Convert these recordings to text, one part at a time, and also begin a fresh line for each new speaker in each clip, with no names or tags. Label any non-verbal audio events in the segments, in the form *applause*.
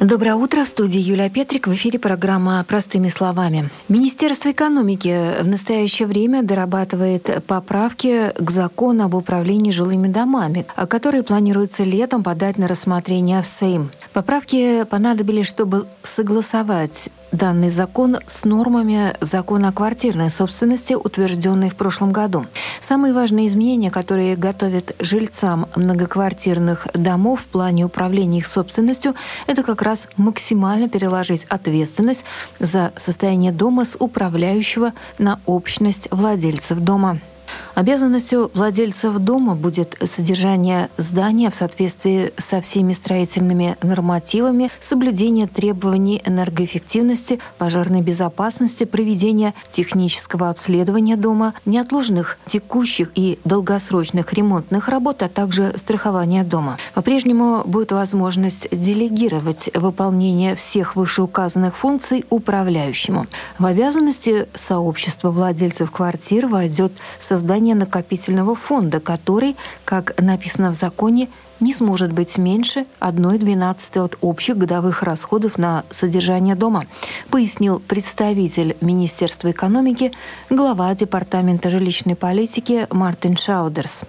Доброе утро. В студии Юлия Петрик. В эфире программа «Простыми словами». Министерство экономики в настоящее время дорабатывает поправки к закону об управлении жилыми домами, которые планируется летом подать на рассмотрение в Сейм. Поправки понадобились, чтобы согласовать данный закон с нормами закона о квартирной собственности, утвержденной в прошлом году. Самые важные изменения, которые готовят жильцам многоквартирных домов в плане управления их собственностью, это как раз максимально переложить ответственность за состояние дома с управляющего на общность владельцев дома. Обязанностью владельцев дома будет содержание здания в соответствии со всеми строительными нормативами, соблюдение требований энергоэффективности, пожарной безопасности, проведение технического обследования дома, неотложных текущих и долгосрочных ремонтных работ, а также страхование дома. По-прежнему будет возможность делегировать выполнение всех вышеуказанных функций управляющему. В обязанности сообщества владельцев квартир войдет создание создания накопительного фонда, который, как написано в законе, не сможет быть меньше 1,12 от общих годовых расходов на содержание дома, пояснил представитель Министерства экономики, глава Департамента жилищной политики Мартин Шаудерс.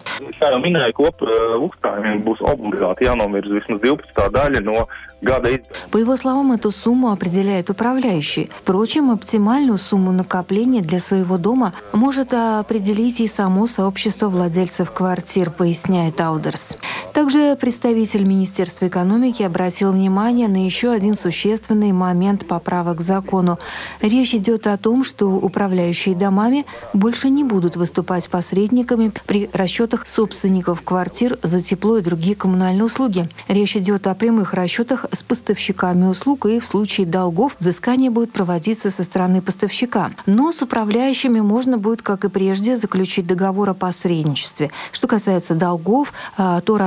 По его словам, эту сумму определяет управляющий. Впрочем, оптимальную сумму накопления для своего дома может определить и само сообщество владельцев квартир, поясняет Аудерс. Также представитель Министерства экономики обратил внимание на еще один существенный момент поправок к закону. Речь идет о том, что управляющие домами больше не будут выступать посредниками при расчетах собственников квартир за тепло и другие коммунальные услуги. Речь идет о прямых расчетах с поставщиками услуг, и в случае долгов взыскание будет проводиться со стороны поставщика. Но с управляющими можно будет, как и прежде, заключить договор о посредничестве. Что касается долгов, а, то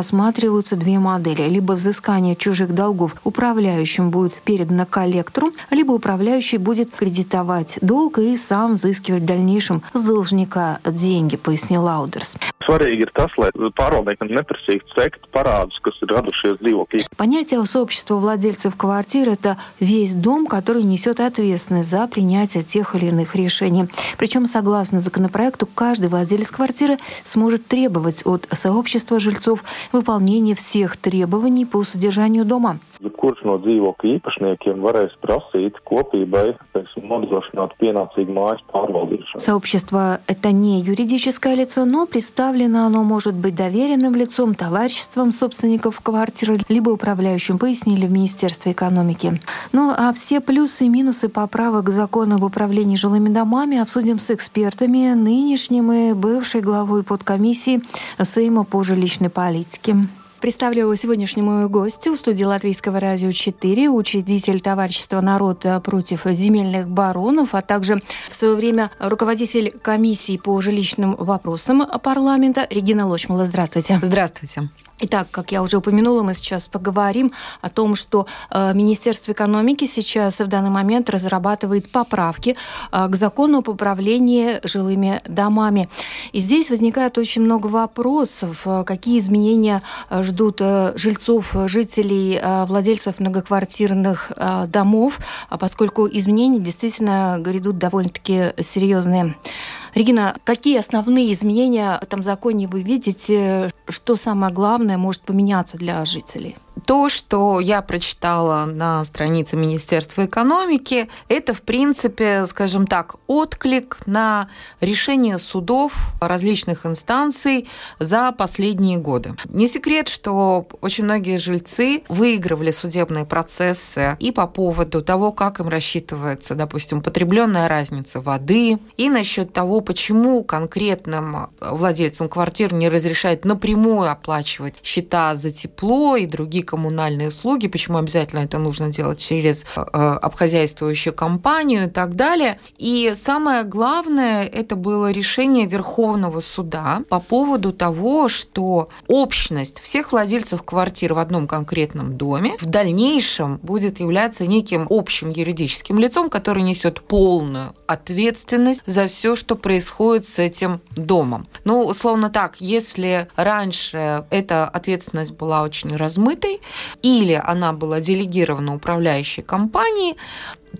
рассматриваются две модели. Либо взыскание чужих долгов управляющим будет передано коллектору, либо управляющий будет кредитовать долг и сам взыскивать в дальнейшем с должника деньги, пояснил Лаудерс. Svarīgi ir tas, lai pārvaldniekam neprasītu sekt parādus, kas ir radušies dzīvokļi. Понятие сообщества владельцев квартир – это весь дом, который несет ответственность за принятие тех или иных решений. Причем, согласно законопроекту, каждый владелец квартиры сможет требовать от сообщества жильцов выполнения всех требований по содержанию дома kurš no dzīvokļa īpašniekiem varēs просить копийбой нодrošināt pienācīgu mājas pārvaldīšanu. Сообщество – это не юридическое лицо, но представлено оно может быть доверенным лицом, товариществом собственников квартиры, либо управляющим, пояснили в Министерстве экономики. Ну а все плюсы и минусы поправок к закону об управлении жилыми домами обсудим с экспертами, нынешним и бывшей главой подкомиссии Сейма по жилищной политике. Представлю сегодняшнему гостю в студии Латвийского радио 4, учредитель товарищества «Народ против земельных баронов», а также в свое время руководитель комиссии по жилищным вопросам парламента Регина Лочмала. Здравствуйте.
Здравствуйте.
Итак, как я уже упомянула, мы сейчас поговорим о том, что э, Министерство экономики сейчас в данный момент разрабатывает поправки э, к закону об управлении жилыми домами. И здесь возникает очень много вопросов, э, какие изменения ждут жильцов, жителей, владельцев многоквартирных домов, а поскольку изменения действительно грядут довольно-таки серьезные. Регина, какие основные изменения в этом законе вы видите? Что самое главное может поменяться для жителей?
То, что я прочитала на странице Министерства экономики, это, в принципе, скажем так, отклик на решение судов различных инстанций за последние годы. Не секрет, что очень многие жильцы выигрывали судебные процессы и по поводу того, как им рассчитывается, допустим, потребленная разница воды, и насчет того, почему конкретным владельцам квартир не разрешают напрямую оплачивать счета за тепло и другие коммунальные услуги, почему обязательно это нужно делать через э, обхозяйствующую компанию и так далее. И самое главное, это было решение Верховного суда по поводу того, что общность всех владельцев квартир в одном конкретном доме в дальнейшем будет являться неким общим юридическим лицом, который несет полную ответственность за все, что происходит с этим домом. Ну, условно так, если раньше эта ответственность была очень размытой, или она была делегирована управляющей компанией,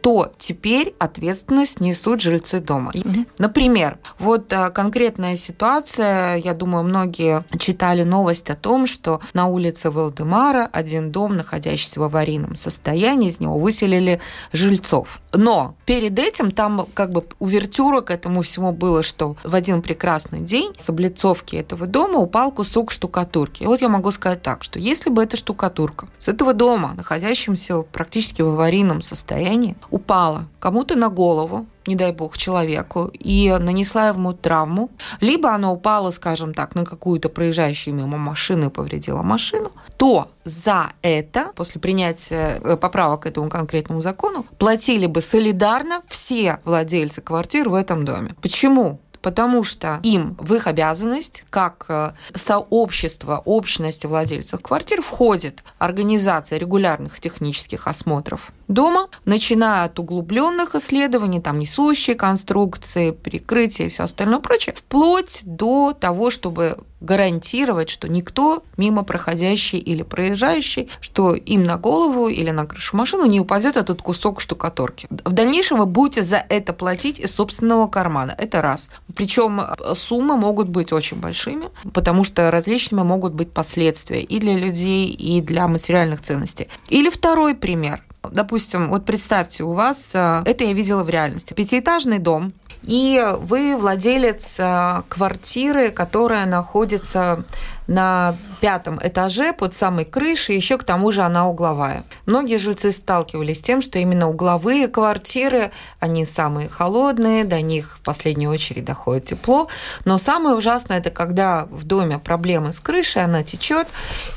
то теперь ответственность несут жильцы дома. Угу. Например, вот а, конкретная ситуация, я думаю, многие читали новость о том, что на улице Валдемара один дом, находящийся в аварийном состоянии, из него выселили жильцов. Но перед этим там как бы увертюра к этому всему было, что в один прекрасный день с облицовки этого дома упал кусок штукатурки. И вот я могу сказать так, что если бы эта штукатурка с этого дома, находящимся практически в аварийном состоянии, упала кому-то на голову, не дай бог, человеку, и нанесла ему травму, либо она упала, скажем так, на какую-то проезжающую мимо машину и повредила машину, то за это, после принятия э, поправок к этому конкретному закону, платили бы солидарно все владельцы квартир в этом доме. Почему? потому что им в их обязанность, как э, сообщество, общности владельцев квартир, входит организация регулярных технических осмотров дома, начиная от углубленных исследований, там несущие конструкции, прикрытия и все остальное прочее, вплоть до того, чтобы гарантировать, что никто мимо проходящий или проезжающий, что им на голову или на крышу машины не упадет этот кусок штукатурки. В дальнейшем вы будете за это платить из собственного кармана. Это раз. Причем суммы могут быть очень большими, потому что различными могут быть последствия и для людей, и для материальных ценностей. Или второй пример. Допустим, вот представьте, у вас, э, это я видела в реальности, пятиэтажный дом, и вы владелец э, квартиры, которая находится на пятом этаже под самой крышей, еще к тому же она угловая. Многие жильцы сталкивались с тем, что именно угловые квартиры, они самые холодные, до них в последнюю очередь доходит тепло. Но самое ужасное это когда в доме проблемы с крышей, она течет,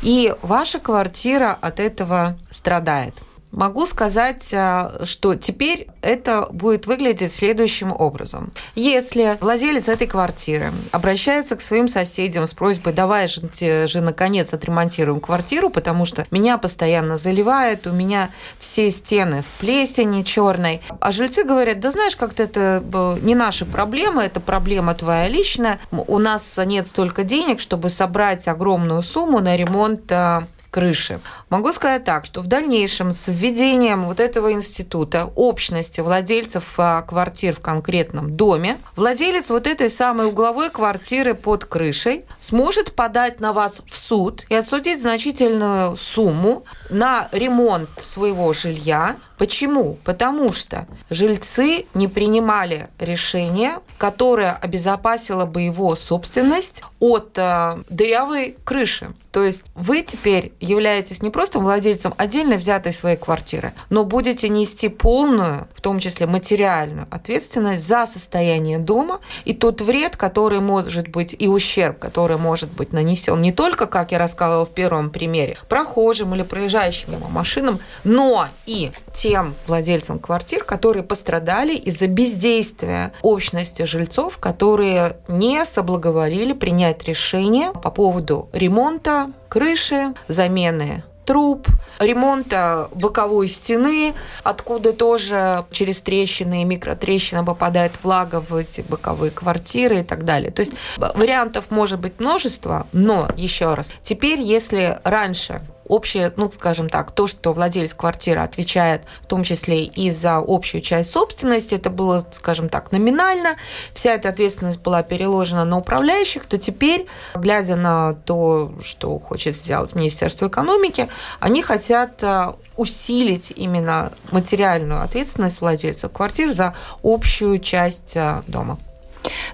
и ваша квартира от этого страдает. Могу сказать, а, что теперь это будет выглядеть следующим образом. Если владелец этой квартиры обращается к своим соседям с просьбой «давай же, же наконец отремонтируем квартиру, потому что меня постоянно заливает, у меня все стены в плесени черной», а жильцы говорят «да знаешь, как-то это э, не наша проблема, это проблема твоя личная, у нас нет столько денег, чтобы собрать огромную сумму на ремонт а, крыши. Могу сказать так, что в дальнейшем с введением вот этого института общности владельцев а, квартир в конкретном доме, владелец вот этой самой угловой квартиры под крышей сможет подать на вас в суд и отсудить значительную сумму на ремонт своего жилья. Почему? Потому что жильцы не принимали решение, которое обезопасило бы его собственность от э, дырявой крыши. То есть вы теперь являетесь не просто владельцем отдельно взятой своей квартиры, но будете нести полную, в том числе материальную ответственность за состояние дома и тот вред, который может быть и ущерб, который может быть нанесен не только, как я рассказывала в первом примере, прохожим или проезжающим мимо машинам, но и тем владельцам квартир, которые пострадали из-за бездействия общности жильцов, которые не соблаговолили принять решение по поводу ремонта крыши, замены труб, ремонта боковой стены, откуда тоже через трещины и микротрещины попадает влага в эти боковые квартиры и так далее. То есть вариантов может быть множество, но еще раз, теперь если раньше общее, ну, скажем так, то, что владелец квартиры отвечает в том числе и за общую часть собственности, это было, скажем так, номинально, вся эта ответственность была переложена на управляющих, то теперь, глядя на то, что хочет сделать Министерство экономики, они хотят э, усилить именно материальную ответственность владельца квартир за общую часть э, дома.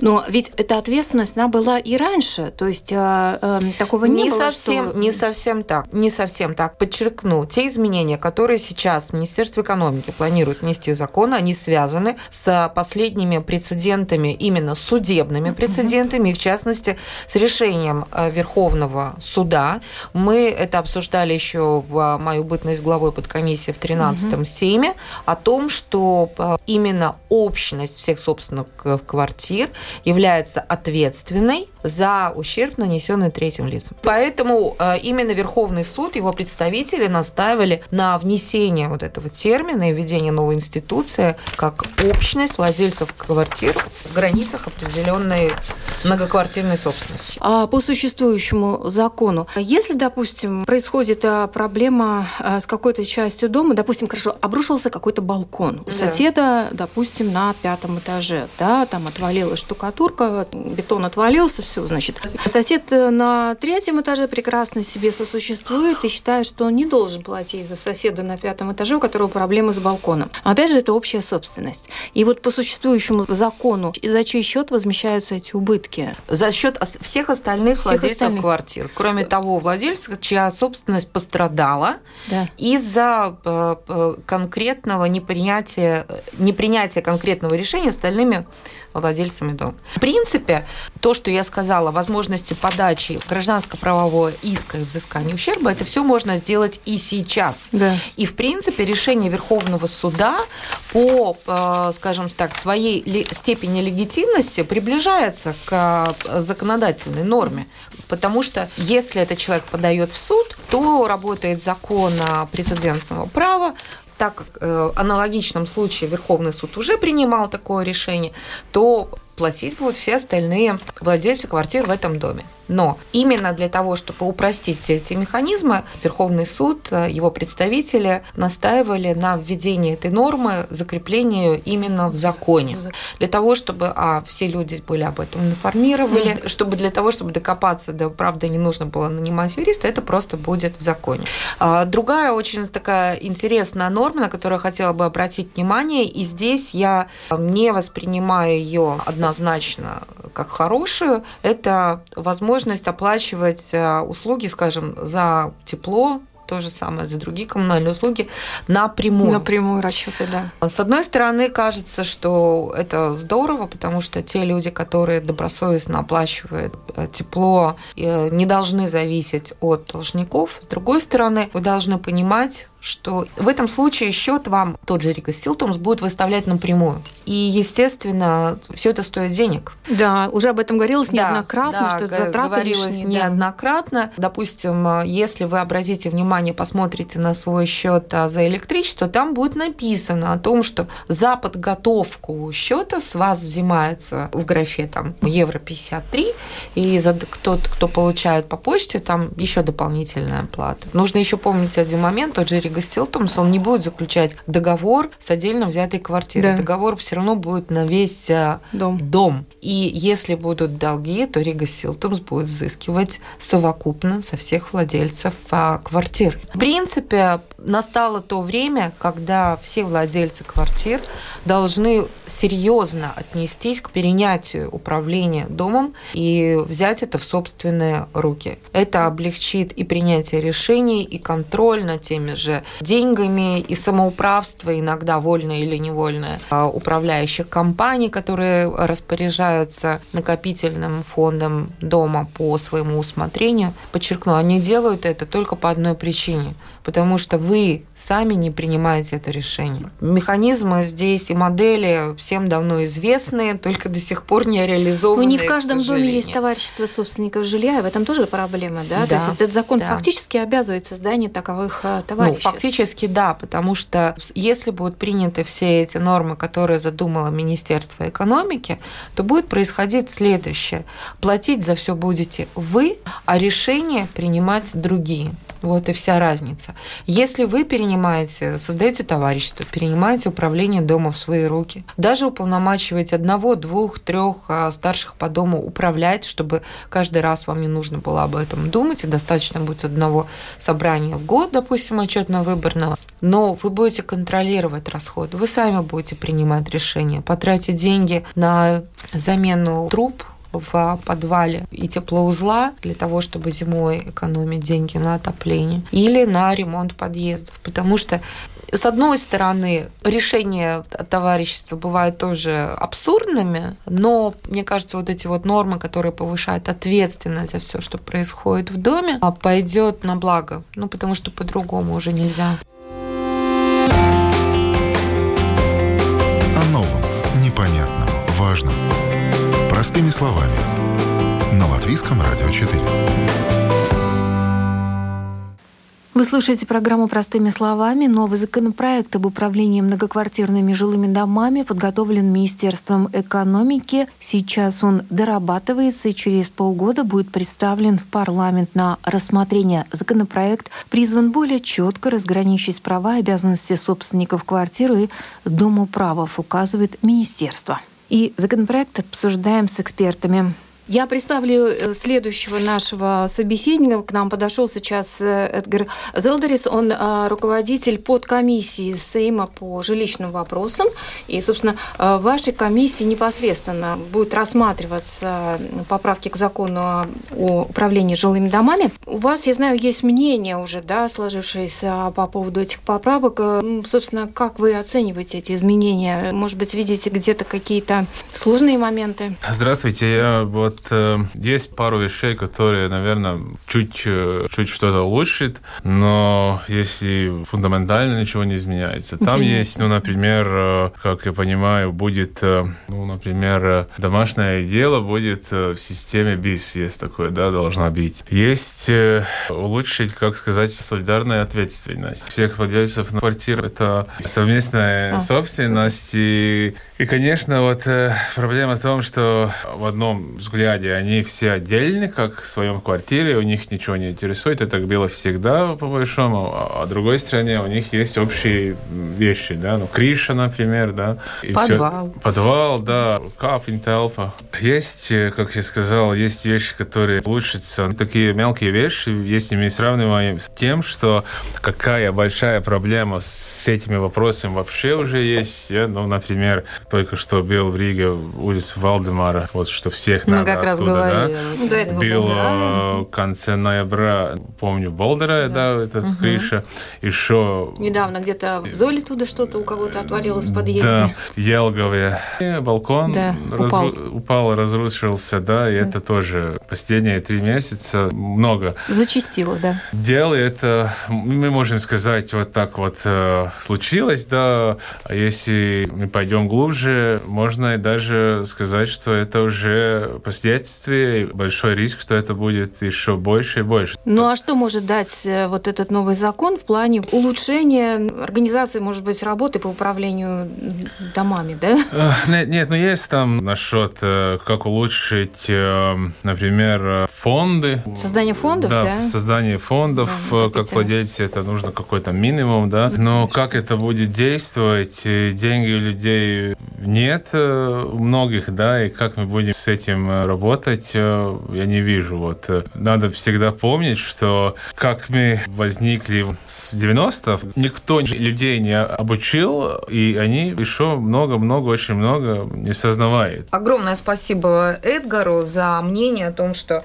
Но ведь эта ответственность, она была и раньше, то есть э, э, такого не,
не
было.
Совсем,
что...
Не совсем так, не совсем так. Подчеркну, те изменения, которые сейчас Министерство экономики планирует внести в закон, они связаны с последними прецедентами, именно судебными прецедентами, и в частности с решением э, Верховного суда. Мы это обсуждали еще в мою бытность главой подкомиссии в 13-м Сейме о том, что э, именно общность всех собственных квартир является ответственной за ущерб, нанесенный третьим лицам. Поэтому э, именно Верховный суд, его представители настаивали на внесение вот этого термина и введение новой институции как общность владельцев квартир в границах определенной многоквартирной собственности.
А по существующему закону, если, допустим, происходит э, проблема э, с какой-то частью дома, допустим, хорошо, обрушился какой-то балкон у да. соседа, допустим, на пятом этаже, да, там отвалилась штукатурка, бетон отвалился, все, значит. Сосед э, на третьем этаже прекрасно себе сосуществует и считает, что он не должен платить за соседа на пятом этаже, у которого проблемы с балконом. Опять же, это общая собственность. И вот по существующему закону, за чей счет возмещаются эти убытки?
За счет всех остальных всех владельцев остальных. квартир. Кроме того, владельцев, чья собственность пострадала да. из-за э, конкретного непринятия, непринятия конкретного решения остальными владельцами дома. В принципе, то, что я сказала, возможности подачи гражданско-правового иска и взыскания ущерба, это все можно сделать и сейчас. Да. И, в принципе, решение Верховного суда по, э, скажем так, своей степени легитимности приближается к э, законодательной норме. Потому что если этот человек подает в суд, то работает закон прецедентного права, так как э, аналогичном случае Верховный суд уже принимал такое решение, то платить будут все остальные владельцы квартир в этом доме. Но именно для того, чтобы упростить все эти механизмы, Верховный суд, э, его представители настаивали на введении этой нормы, закреплению именно в законе. Для того, чтобы а, все люди были об этом информировали, mm-hmm. чтобы для того, чтобы докопаться до правды, не нужно было нанимать юриста, это просто будет в законе. А, другая очень такая интересная норма, на которую я хотела бы обратить внимание, и здесь я не воспринимаю ее однозначно как хорошую, это возможность возможность оплачивать э, услуги, скажем, за тепло, то же самое за другие коммунальные услуги напрямую.
Напрямую расчеты, да.
С одной стороны, кажется, что это здорово, потому что те люди, которые добросовестно оплачивают э, тепло, э, не должны зависеть от должников. С другой стороны, вы должны понимать, что в этом случае счет вам тот же Рика Силтумс будет выставлять напрямую. И, естественно, все это стоит денег.
Да, уже об этом говорилось неоднократно, да, что это затраты
говорилось
лишние.
неоднократно. Да. Допустим, если вы обратите внимание, посмотрите на свой счет а, за электричество, там будет написано о том, что за подготовку счета с вас взимается в графе там евро 53, и за тот, кто получает по почте, там еще дополнительная плата. Нужно еще помнить один момент, тот же гостил Томс, он не будет заключать договор с отдельно взятой квартирой. Да. Договор все равно будет на весь э, дом. дом. И если будут долги, то Рига Силтумс будет взыскивать совокупно со всех владельцев а, квартир. В принципе, настало то время, когда все владельцы квартир должны серьезно отнестись к перенятию управления домом и взять это в собственные руки. Это облегчит и принятие решений, и контроль над теми же деньгами, и самоуправство, иногда вольное или невольное, а, управляющих компаний, которые распоряжаются накопительным фондом дома по своему усмотрению. Подчеркну, они делают это только по одной причине, потому что вы сами не принимаете это решение. Механизмы здесь и модели всем давно известны, только до сих пор не реализованы.
Ну, не в каждом доме есть товарищество собственников жилья, и в этом тоже проблема, да? да То есть этот закон да. фактически обязывает создание таковых э, товариществ.
Ну, фактически да, потому что если будут приняты все эти нормы, которые задумало Министерство экономики, то будет происходить следующее. Платить за все будете вы, а решения принимать другие. Вот и вся разница. Если вы перенимаете, создаете товарищество, перенимаете управление дома в свои руки, даже уполномачиваете одного, двух, трех а, старших по дому управлять, чтобы каждый раз вам не нужно было об этом думать, и достаточно будет одного собрания в год, допустим, отчетно-выборного, но вы будете контролировать расход, вы сами будете принимать решения, потратить деньги на замену труб, в подвале и теплоузла для того, чтобы зимой экономить деньги на отопление, или на ремонт подъездов. Потому что с одной стороны, решения товарищества бывают тоже абсурдными, но мне кажется, вот эти вот нормы, которые повышают ответственность за все, что происходит в доме, а пойдет на благо. Ну, потому что по-другому уже нельзя.
Простыми словами. На Латвийском радио 4.
Вы слушаете программу «Простыми словами». Новый законопроект об управлении многоквартирными жилыми домами подготовлен Министерством экономики. Сейчас он дорабатывается и через полгода будет представлен в парламент на рассмотрение. Законопроект призван более четко разграничить права и обязанности собственников квартиры и домоуправов, указывает Министерство. И законопроект обсуждаем с экспертами. Я представлю э, следующего нашего собеседника. К нам подошел сейчас э, Эдгар Зелдерис. Он э, руководитель подкомиссии Сейма по жилищным вопросам. И, собственно, в вашей комиссии непосредственно будет рассматриваться поправки к закону о управлении жилыми домами. У вас, я знаю, есть мнение уже, да, сложившееся по поводу этих поправок. Собственно, как вы оцениваете эти изменения? Может быть, видите где-то какие-то сложные моменты?
Здравствуйте. Я вот вот э, есть пару вещей, которые, наверное, чуть, э, чуть что-то улучшит, но если фундаментально ничего не изменяется. Там Интересно. есть, ну, например, э, как я понимаю, будет, э, ну, например, э, домашнее дело будет э, в системе БИС, есть такое, да, должна быть. Есть э, улучшить, как сказать, солидарная ответственность всех владельцев квартир. Это совместная а, собственность, и и, конечно, вот э, проблема в том, что в одном взгляде они все отдельны, как в своем квартире, у них ничего не интересует, это так было всегда, по большому, а, а другой стороне у них есть общие вещи, да, ну, крыша, например, да.
И подвал.
Все, подвал, да, капень, толпа. Есть, э, как я сказал, есть вещи, которые улучшатся, такие мелкие вещи, если мы сравниваем с тем, что какая большая проблема с этими вопросами вообще уже есть, yeah? ну, например, только что был в Риге улица Валдемара, вот что всех Мы надо как оттуда, раз говорили. да? Ну, был в конце ноября, помню, Болдера, да, да этот угу. крыша. Еще...
Недавно где-то в Золе туда что-то у кого-то отвалилось в подъезде. Да,
Елгове. Балкон да, разру... упал. упал, разрушился, да, и да. это тоже последние три месяца много.
Зачистило, да.
Дело это, мы можем сказать, вот так вот э, случилось, да, а если мы пойдем глубже, уже можно даже сказать, что это уже последствия, большой риск, что это будет еще больше и больше.
Ну а что может дать э, вот этот новый закон в плане улучшения организации, может быть, работы по управлению домами, да?
Нет, нет ну есть там насчет, э, как улучшить, э, например, фонды.
Создание фондов, да?
да? создание фондов, да, как владельцы, это нужно какой-то минимум, да? Но как это будет действовать, деньги людей нет э, многих, да, и как мы будем с этим э, работать, э, я не вижу. Вот надо всегда помнить, что как мы возникли с 90-х, никто людей не обучил, и они еще много-много, очень много не сознавают.
Огромное спасибо Эдгару за мнение о том, что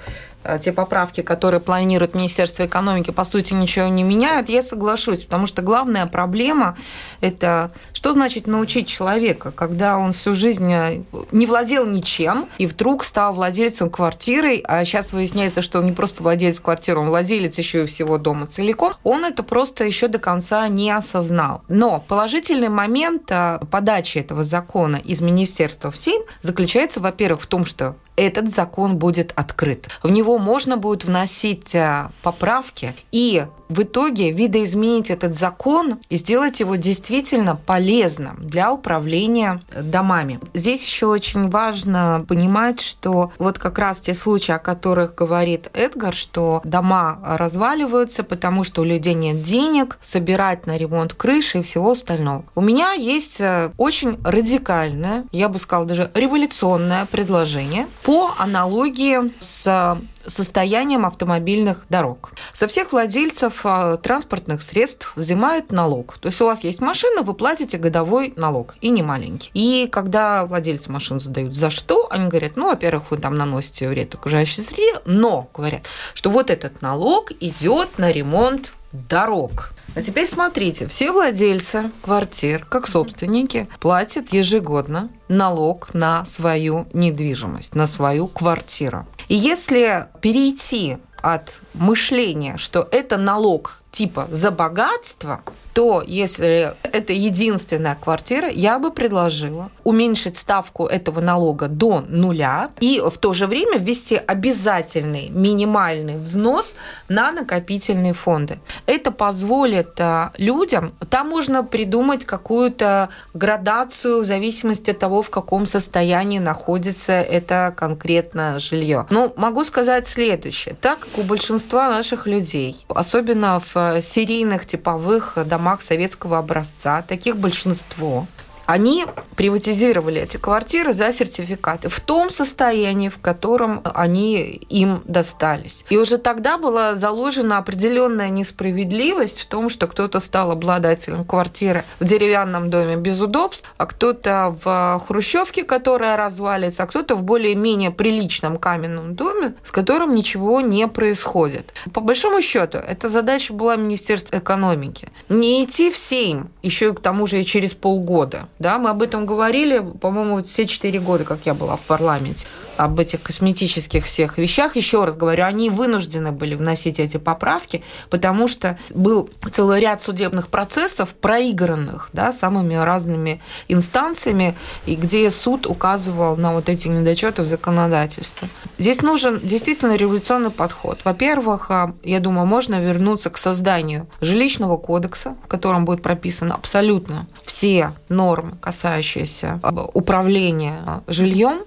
те поправки, которые планирует Министерство экономики, по сути, ничего не меняют, я соглашусь, потому что главная проблема – это что значит научить человека, когда он всю жизнь э, не владел ничем и вдруг стал владельцем квартиры, а сейчас выясняется, что он не просто владелец квартиры, он владелец еще и всего дома целиком, он это просто еще до конца не осознал. Но положительный момент э, подачи этого закона из Министерства в СИМ заключается, во-первых, в том, что этот закон будет открыт. В него него можно будет вносить э, поправки. И в итоге видоизменить этот закон и сделать его действительно полезным для управления домами. Здесь еще очень важно понимать, что вот как раз те случаи, о которых говорит Эдгар, что дома разваливаются, потому что у людей нет денег собирать на ремонт крыши и всего остального. У меня есть э, очень радикальное, я бы сказала даже революционное предложение по аналогии с состоянием автомобильных дорог. Со всех владельцев а, транспортных средств взимают налог. То есть у вас есть машина, вы платите годовой налог, и не маленький. И когда владельцы машин задают за что, они говорят, ну, во-первых, вы там наносите вред окружающей среде, но говорят, что вот этот налог идет на ремонт дорог. А теперь смотрите, все владельцы квартир, как собственники, платят ежегодно налог на свою недвижимость, на свою квартиру. И если перейти от мышления, что это налог типа за богатство, то если это единственная квартира, я бы предложила уменьшить ставку этого налога до нуля и в то же время ввести обязательный минимальный взнос на накопительные фонды. Это позволит а, людям, там можно придумать какую-то градацию в зависимости от того, в каком состоянии находится это конкретно жилье. Но могу сказать следующее. Так как у большинства наших людей, особенно в серийных типовых домах, домах советского образца, таких большинство, они приватизировали эти квартиры за сертификаты в том состоянии, в котором они им достались. И уже тогда была заложена определенная несправедливость в том, что кто-то стал обладателем квартиры в деревянном доме без удобств, а кто-то в хрущевке, которая развалится, а кто-то в более-менее приличном каменном доме, с которым ничего не происходит. По большому счету, эта задача была Министерства экономики. Не идти в Сейм, еще и к тому же и через полгода, да, мы об этом говорили, по-моему, все четыре года, как я была в парламенте, об этих косметических всех вещах. Еще раз говорю, они вынуждены были вносить эти поправки, потому что был целый ряд судебных процессов, проигранных да, самыми разными инстанциями, и где суд указывал на вот эти недочеты в законодательстве. Здесь нужен действительно революционный подход. Во-первых, а, я думаю, можно вернуться к созданию жилищного кодекса, в котором будет прописано абсолютно все нормы касающиеся э, управления жильем,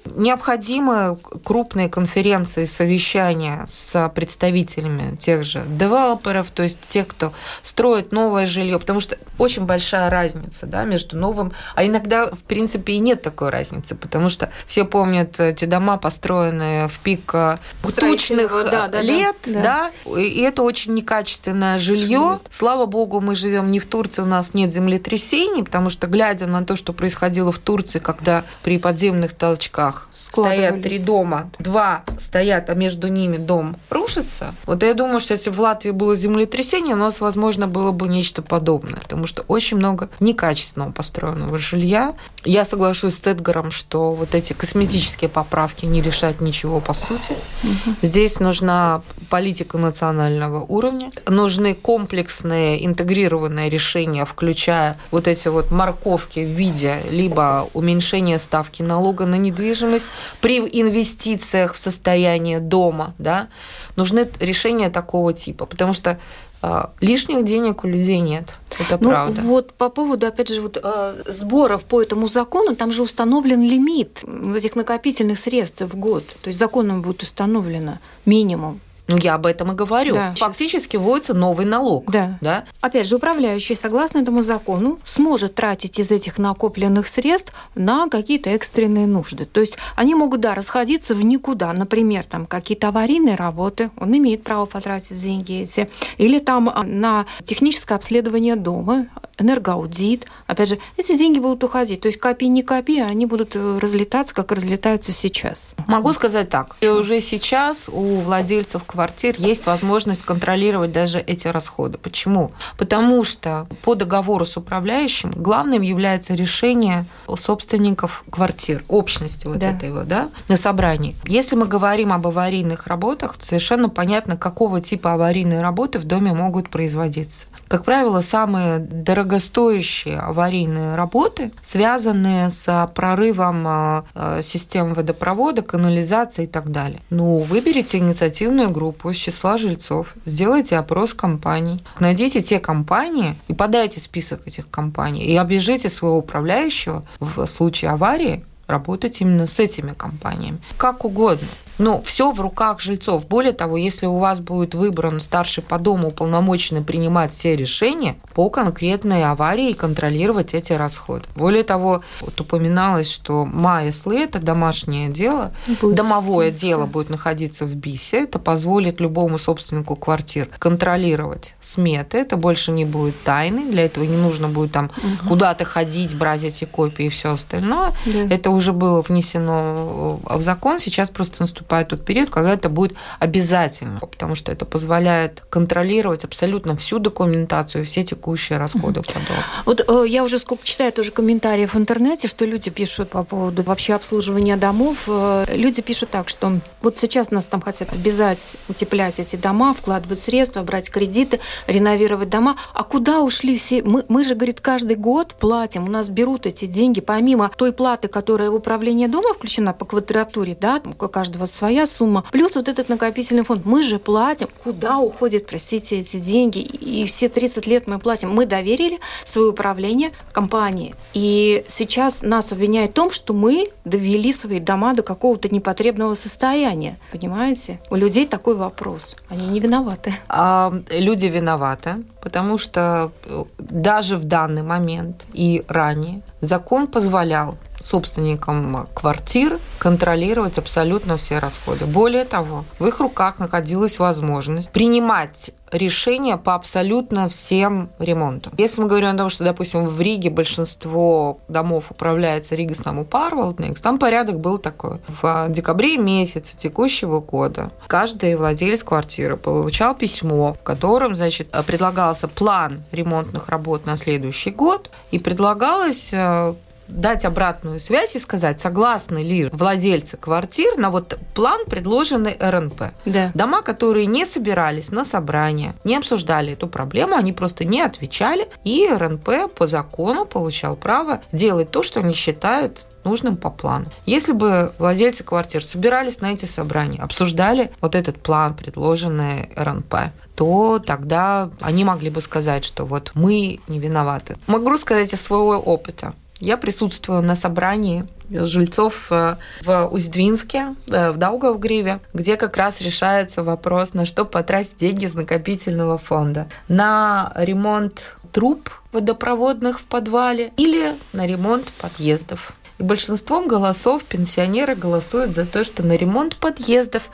крупные конференции, совещания с представителями тех же девелоперов, то есть тех, кто строит новое жилье, потому что очень большая разница да, между новым, а иногда, в принципе, и нет такой разницы, потому что все помнят эти дома, построенные в пик э, тучных да, да, лет, да, да. и это очень некачественное жилье. Слава богу, мы живем не в Турции, у нас нет землетрясений, потому что, глядя на то, что происходило в Турции, когда при подземных толчках стоят три дома, два стоят, а между ними дом рушится. Вот я думаю, что если в Латвии было землетрясение, у нас, возможно, было бы нечто подобное, потому что очень много некачественного построенного жилья. Я соглашусь с Эдгаром, что вот эти косметические поправки не решают ничего по сути. Угу. Здесь нужна политика национального уровня, нужны комплексные интегрированные решения, включая вот эти вот морковки в виде либо уменьшения ставки налога на недвижимость при инвестициях в состояние дома, да, нужны решения такого типа, потому что а, лишних денег у людей нет. Это ну, правда.
Вот по поводу, опять же, вот, а, сборов по этому закону, там же установлен лимит этих накопительных средств в год. То есть законом будет установлено минимум
ну, я об этом и говорю. Да, Фактически вводится новый налог.
Да. да. Опять же, управляющий, согласно этому закону, сможет тратить из этих накопленных средств на какие-то экстренные нужды. То есть они могут, да, расходиться в никуда. Например, там какие-то аварийные работы, он имеет право потратить деньги эти. Или там а, на техническое обследование дома, энергоаудит. Опять же, эти деньги будут уходить. То есть копи не копи, а они будут э, разлетаться, как разлетаются сейчас.
Могу сказать так. Что уже сейчас у владельцев квартир есть возможность контролировать даже эти расходы. Почему? Потому что по договору с управляющим главным является решение собственников квартир, общности вот да. этой вот, да, на собрании. Если мы говорим об аварийных работах, совершенно понятно, какого типа аварийные работы в доме могут производиться. Как правило, самые дорого дорогостоящие аварийные работы, связанные с прорывом а, а, систем водопровода, канализации и так далее. Ну, выберите инициативную группу из числа жильцов, сделайте опрос компаний, найдите те компании и подайте список этих компаний и объяжите своего управляющего в случае аварии работать именно с этими компаниями. Как угодно. Но все в руках жильцов. Более того, если у вас будет выбран старший по дому уполномоченный принимать все решения по конкретной аварии и контролировать эти расходы. Более того, вот упоминалось, что МАЭСЛ – это домашнее дело, будет домовое система, дело да. будет находиться в БИСе. Это позволит любому собственнику квартир контролировать сметы. Это больше не будет тайны. Для этого не нужно будет там угу. куда-то ходить, брать эти копии и все остальное. Да. Это уже было внесено в закон. Сейчас просто наступает наступает тот период, когда это будет обязательно, потому что это позволяет контролировать абсолютно всю документацию, все текущие расходы по дому.
Вот э, я уже сколько читаю тоже комментариев в интернете, что люди пишут по поводу вообще обслуживания домов. Э, люди пишут так, что вот сейчас нас там хотят обязать утеплять эти дома, вкладывать средства, брать кредиты, реновировать дома. А куда ушли все? Мы, мы же, говорит, каждый год платим, у нас берут эти деньги, помимо той платы, которая в управление дома включена по квадратуре, да, у каждого своя сумма, плюс вот этот накопительный фонд. Мы же платим. Куда уходят, простите, эти деньги? И все 30 лет мы платим. Мы доверили свое управление компании. И сейчас нас обвиняют в том, что мы довели свои дома до какого-то непотребного состояния. Понимаете? У людей такой вопрос. Они не виноваты.
А, люди виноваты, потому что э, даже в данный момент и ранее закон позволял собственникам квартир контролировать абсолютно все расходы. Более того, в их руках находилась возможность принимать решения по абсолютно всем ремонтам. Если мы говорим о том, что, допустим, в Риге большинство домов управляется Ригасном Парвалдникс, там порядок был такой. В декабре месяце текущего года каждый владелец квартиры получал письмо, в котором, значит, предлагался план ремонтных работ на следующий год и предлагалось э, дать обратную связь и сказать, согласны ли владельцы квартир на вот план, предложенный РНП. Да. Дома, которые не собирались на собрание, не обсуждали эту проблему, они просто не отвечали, и РНП по закону получал право делать то, что они считают нужным по плану. Если бы владельцы квартир собирались на эти собрания, обсуждали вот этот план, предложенный РНП, то тогда они могли бы сказать, что вот мы не виноваты. Могу сказать из своего опыта. Я присутствую на собрании жильцов э, в Уздвинске, э, в Даугавгриве, где как раз решается вопрос, на что потратить деньги из накопительного фонда. На ремонт труб водопроводных в подвале или на ремонт подъездов. И большинством голосов пенсионеры голосуют за то, что на ремонт подъездов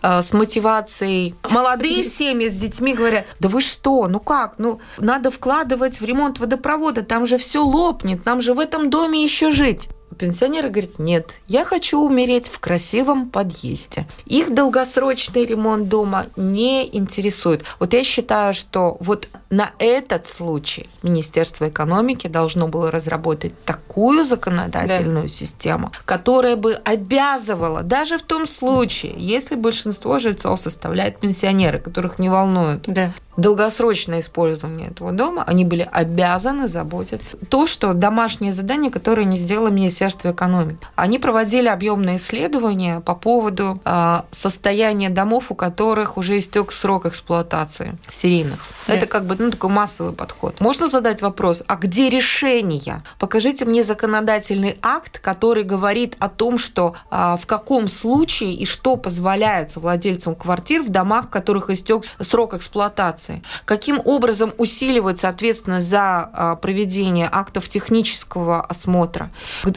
э, с мотивацией. Молодые *laughs* семьи с детьми говорят, да вы что, ну как, ну надо вкладывать в ремонт водопровода, там же все лопнет, нам же в этом доме еще жить. Пенсионеры говорят, нет, я хочу умереть в красивом подъезде. Их долгосрочный ремонт дома не интересует. Вот я считаю, что вот на этот случай Министерство экономики должно было разработать такую законодательную да. систему, которая бы обязывала, даже в том случае, если большинство жильцов составляет пенсионеры, которых не волнует да долгосрочное использование этого дома, они были обязаны заботиться. То, что домашнее задание, которое не сделало Министерство экономики. Они проводили объемные исследования по поводу э, состояния домов, у которых уже истек срок эксплуатации серийных. Да. Это как бы ну, такой массовый подход. Можно задать вопрос, а где решение? Покажите мне законодательный акт, который говорит о том, что э, в каком случае и что позволяется владельцам квартир в домах, в которых истек срок эксплуатации информации, каким образом усиливается ответственность за а, проведение актов технического осмотра,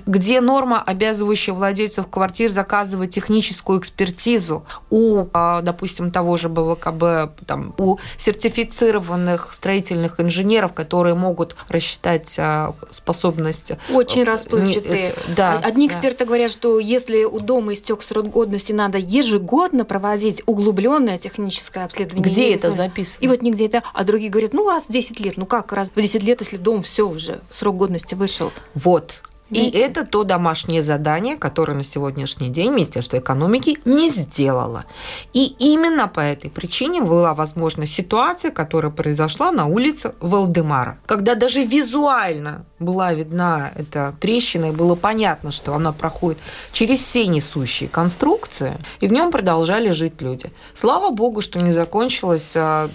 где норма, обязывающая владельцев квартир заказывать техническую экспертизу у, а, допустим, того же БВКБ, там, у сертифицированных строительных инженеров, которые могут рассчитать а, способность.
Очень расплывчатые. Да, Одни да. эксперты говорят, что если у дома истек срок годности, надо ежегодно проводить углубленное техническое обследование.
Где это записано?
И вот нет нигде это, а другие говорят, ну раз в 10 лет, ну как раз в 10 лет, если дом все уже, срок годности вышел.
Вот, И это то домашнее задание, которое на сегодняшний день Министерство экономики не сделало. И именно по этой причине была возможна ситуация, которая произошла на улице Валдемара, когда даже визуально была видна эта трещина, и было понятно, что она проходит через все несущие конструкции, и в нем продолжали жить люди. Слава богу, что не закончилось а,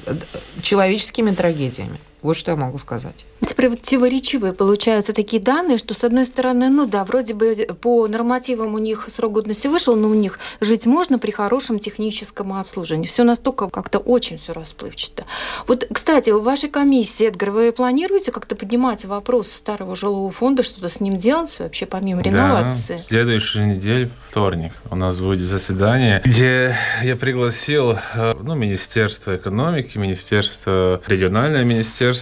человеческими трагедиями. Вот что я могу сказать.
Противоречивые получаются такие данные, что, с одной стороны, ну да, вроде бы по нормативам у них срок годности вышел, но у них жить можно при хорошем техническом обслуживании. Все настолько как-то очень все расплывчато. Вот, кстати, в вашей комиссии, Эдгар, вы планируете как-то поднимать вопрос старого жилого фонда, что-то с ним делать вообще, помимо реновации?
Да, в следующей неделе, вторник, у нас будет заседание, где я пригласил э, ну, Министерство экономики, Министерство, региональное министерство,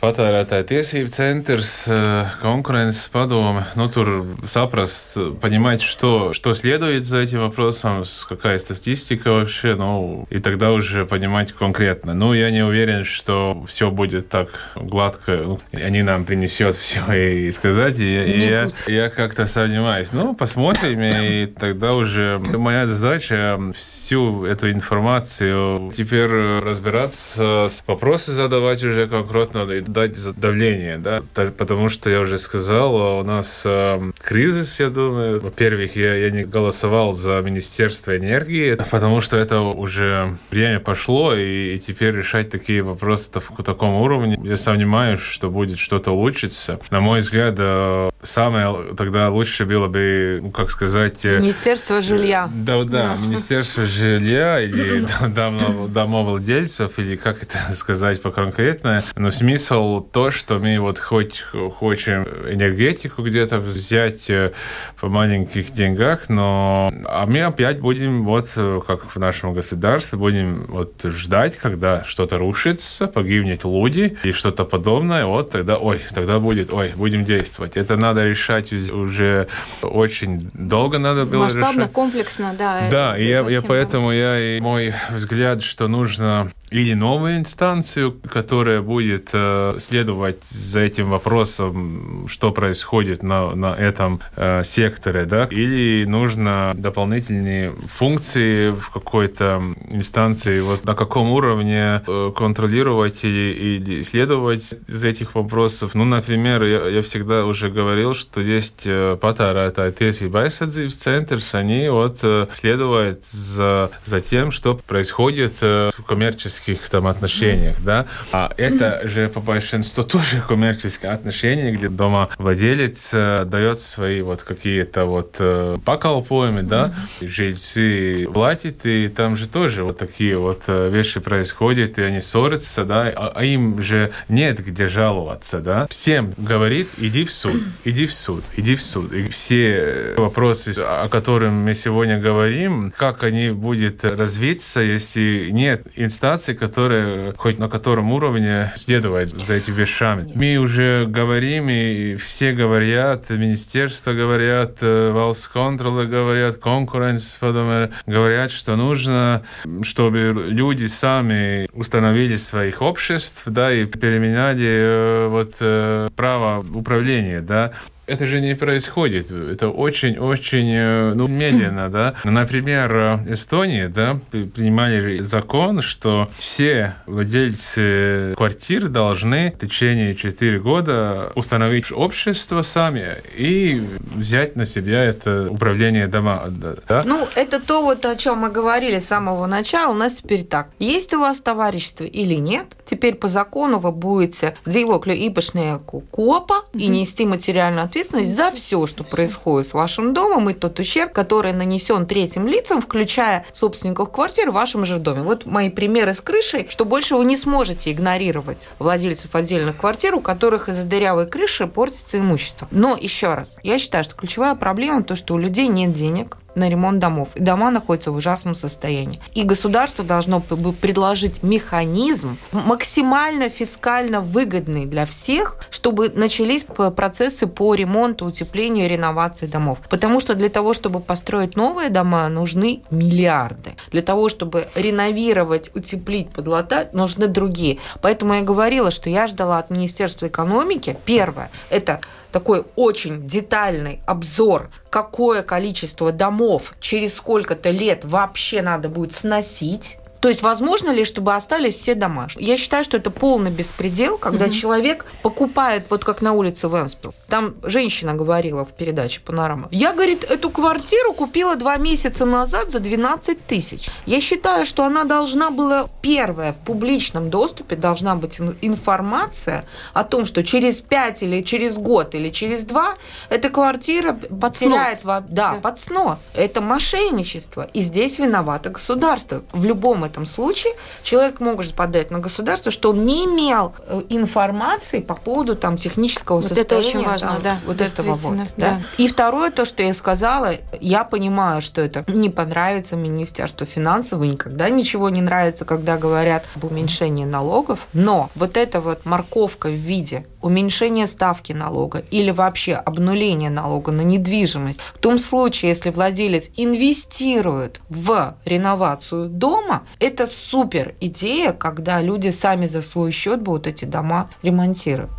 patērētāju tiesību центrs, э, конкуренces падоме, ну, тур saprast, понимать, что, что следует за этим вопросом, какая статистика вообще, ну, и тогда уже понимать конкретно. Ну, я не уверен, что все будет так гладко, они нам принесет все и сказать, и, и я, я как-то сомневаюсь. Ну, посмотрим, и тогда уже моя задача всю эту информацию теперь разбираться, вопросы задавать уже конкретно и дать давление, да, потому что я уже сказал, у нас э, кризис, я думаю. Во-первых, я, я не голосовал за Министерство энергии, потому что это уже время пошло, и, и теперь решать такие вопросы в таком уровне, я сомневаюсь, что будет что-то улучшиться. На мой взгляд, э, самое тогда лучше было бы, ну, как сказать...
Э, Министерство жилья.
Да, да, Министерство жилья или *laughs* домовладельцев, или как это *laughs* сказать по-конкретно. Но смысл то, что мы вот хоть хотим энергетику где-то взять э, по маленьких деньгах, но а мы опять будем вот э, как в нашем государстве будем вот ждать, когда что-то рушится, погибнет люди и что-то подобное, вот тогда, ой, тогда будет, ой, будем действовать. Это надо решать уже очень долго надо было
Масштабно,
решать.
комплексно, да.
Да, и я, я поэтому я и мой взгляд, что нужно или новую инстанцию, которая будет э, следовать за этим вопросом, что происходит на, на этом э, секторе, да, или нужно дополнительные функции в какой-то инстанции, вот на каком уровне э, контролировать или, исследовать из этих вопросов. Ну, например, я, я всегда уже говорил, что есть э, patērētāju tiesība aizsardzības центrs, они вот э, следуют за, за тем, что происходит в коммерческих там отношениях, да. А это же по большинству тоже коммерческие отношения, где дома владелец э, дает свои вот какие-то вот э, поколпоемы, да, жильцы платят, и там же тоже вот такие вот э, вещи происходят, и они ссорятся, да, а, а им же нет где жаловаться, да. Всем говорит, иди в суд, иди в суд, иди в суд. И все вопросы, о которых мы сегодня говорим, как они будут развиться, если нет инстанции, которая хоть на котором уровне следовать за этими вещами. Мы уже говорим, и все говорят, министерства говорят, Валс контрола говорят, конкуренс говорят, что нужно, чтобы люди сами установили своих обществ, да, и переменяли э, вот э, право управления, да это же не происходит. Это очень-очень э, ну, медленно, да. Например, э, Эстония, да, принимали закон, что все владельцы квартир должны в течение 4 года установить общество сами и взять на себя это управление дома.
Да? Ну, это то, вот, о чем мы говорили с самого начала. У нас теперь так. Есть у вас товарищество или нет? Теперь по закону вы будете dzīvokļu īpašnieku копа и нести материальную ответственность ответственность за все, что происходит с вашим домом и тот ущерб, который нанесен третьим лицам, включая собственников квартир в вашем же доме. Вот мои примеры с крышей, что больше вы не сможете игнорировать владельцев отдельных квартир, у которых из-за дырявой крыши портится имущество. Но еще раз, я считаю, что ключевая проблема то, что у людей нет денег, на ремонт домов. И дома находятся в ужасном состоянии. И государство должно предложить механизм максимально фискально выгодный для всех, чтобы начались процессы по ремонту, утеплению, реновации домов. Потому что для того, чтобы построить новые дома, нужны миллиарды. Для того, чтобы реновировать, утеплить, подлатать, нужны другие. Поэтому я говорила, что я ждала от Министерства экономики, первое, это такой очень детальный обзор, какое количество домов через сколько-то лет вообще надо будет сносить, то есть возможно ли, чтобы остались все дома? Я считаю, что это полный беспредел, когда угу. человек покупает, вот как на улице Венспил. Там женщина говорила в передаче «Панорама». Я, говорит, эту квартиру купила два месяца назад за 12 тысяч. Я считаю, что она должна была, первая, в публичном доступе должна быть информация о том, что через 5 или через год или через два эта квартира под теряет... Да, да, под снос. Это мошенничество. И здесь виновато государство. В любом этом случае человек может подать на государство, что он не имел э, информации по поводу там, технического вот состояния.
Это очень важно,
там,
да.
Вот этого вот. Да. Да. И второе, то, что я сказала, я понимаю, что это не понравится Министерству финансов, и никогда ничего не нравится, когда говорят об уменьшении налогов, но вот эта вот морковка в виде уменьшения ставки налога или вообще обнуления налога на недвижимость, в том случае, если владелец инвестирует в реновацию дома, это супер идея, когда люди сами за свой счет будут эти дома ремонтировать.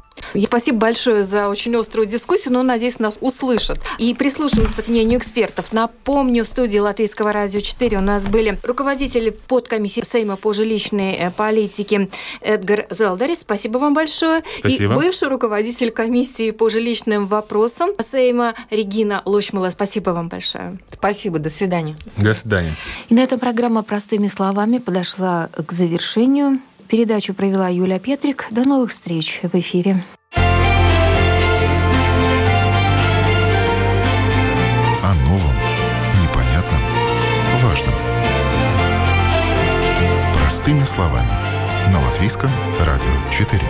Спасибо большое за очень острую дискуссию, но, надеюсь, нас услышат и прислушиваются к мнению экспертов. Напомню, в студии Латвийского радио 4 у нас были руководители подкомиссии Сейма по жилищной э, политике Эдгар Зелдарис. Спасибо вам большое.
Спасибо.
И бывший руководитель комиссии по жилищным вопросам Сейма Регина Лочмала. Спасибо вам большое.
Спасибо. До свидания.
До свидания.
И на этом программа «Простыми словами» подошла к завершению. Передачу провела Юлия Петрик. До новых встреч в эфире.
О новом, непонятном, важном. Простыми словами. На Латвийском радио 4.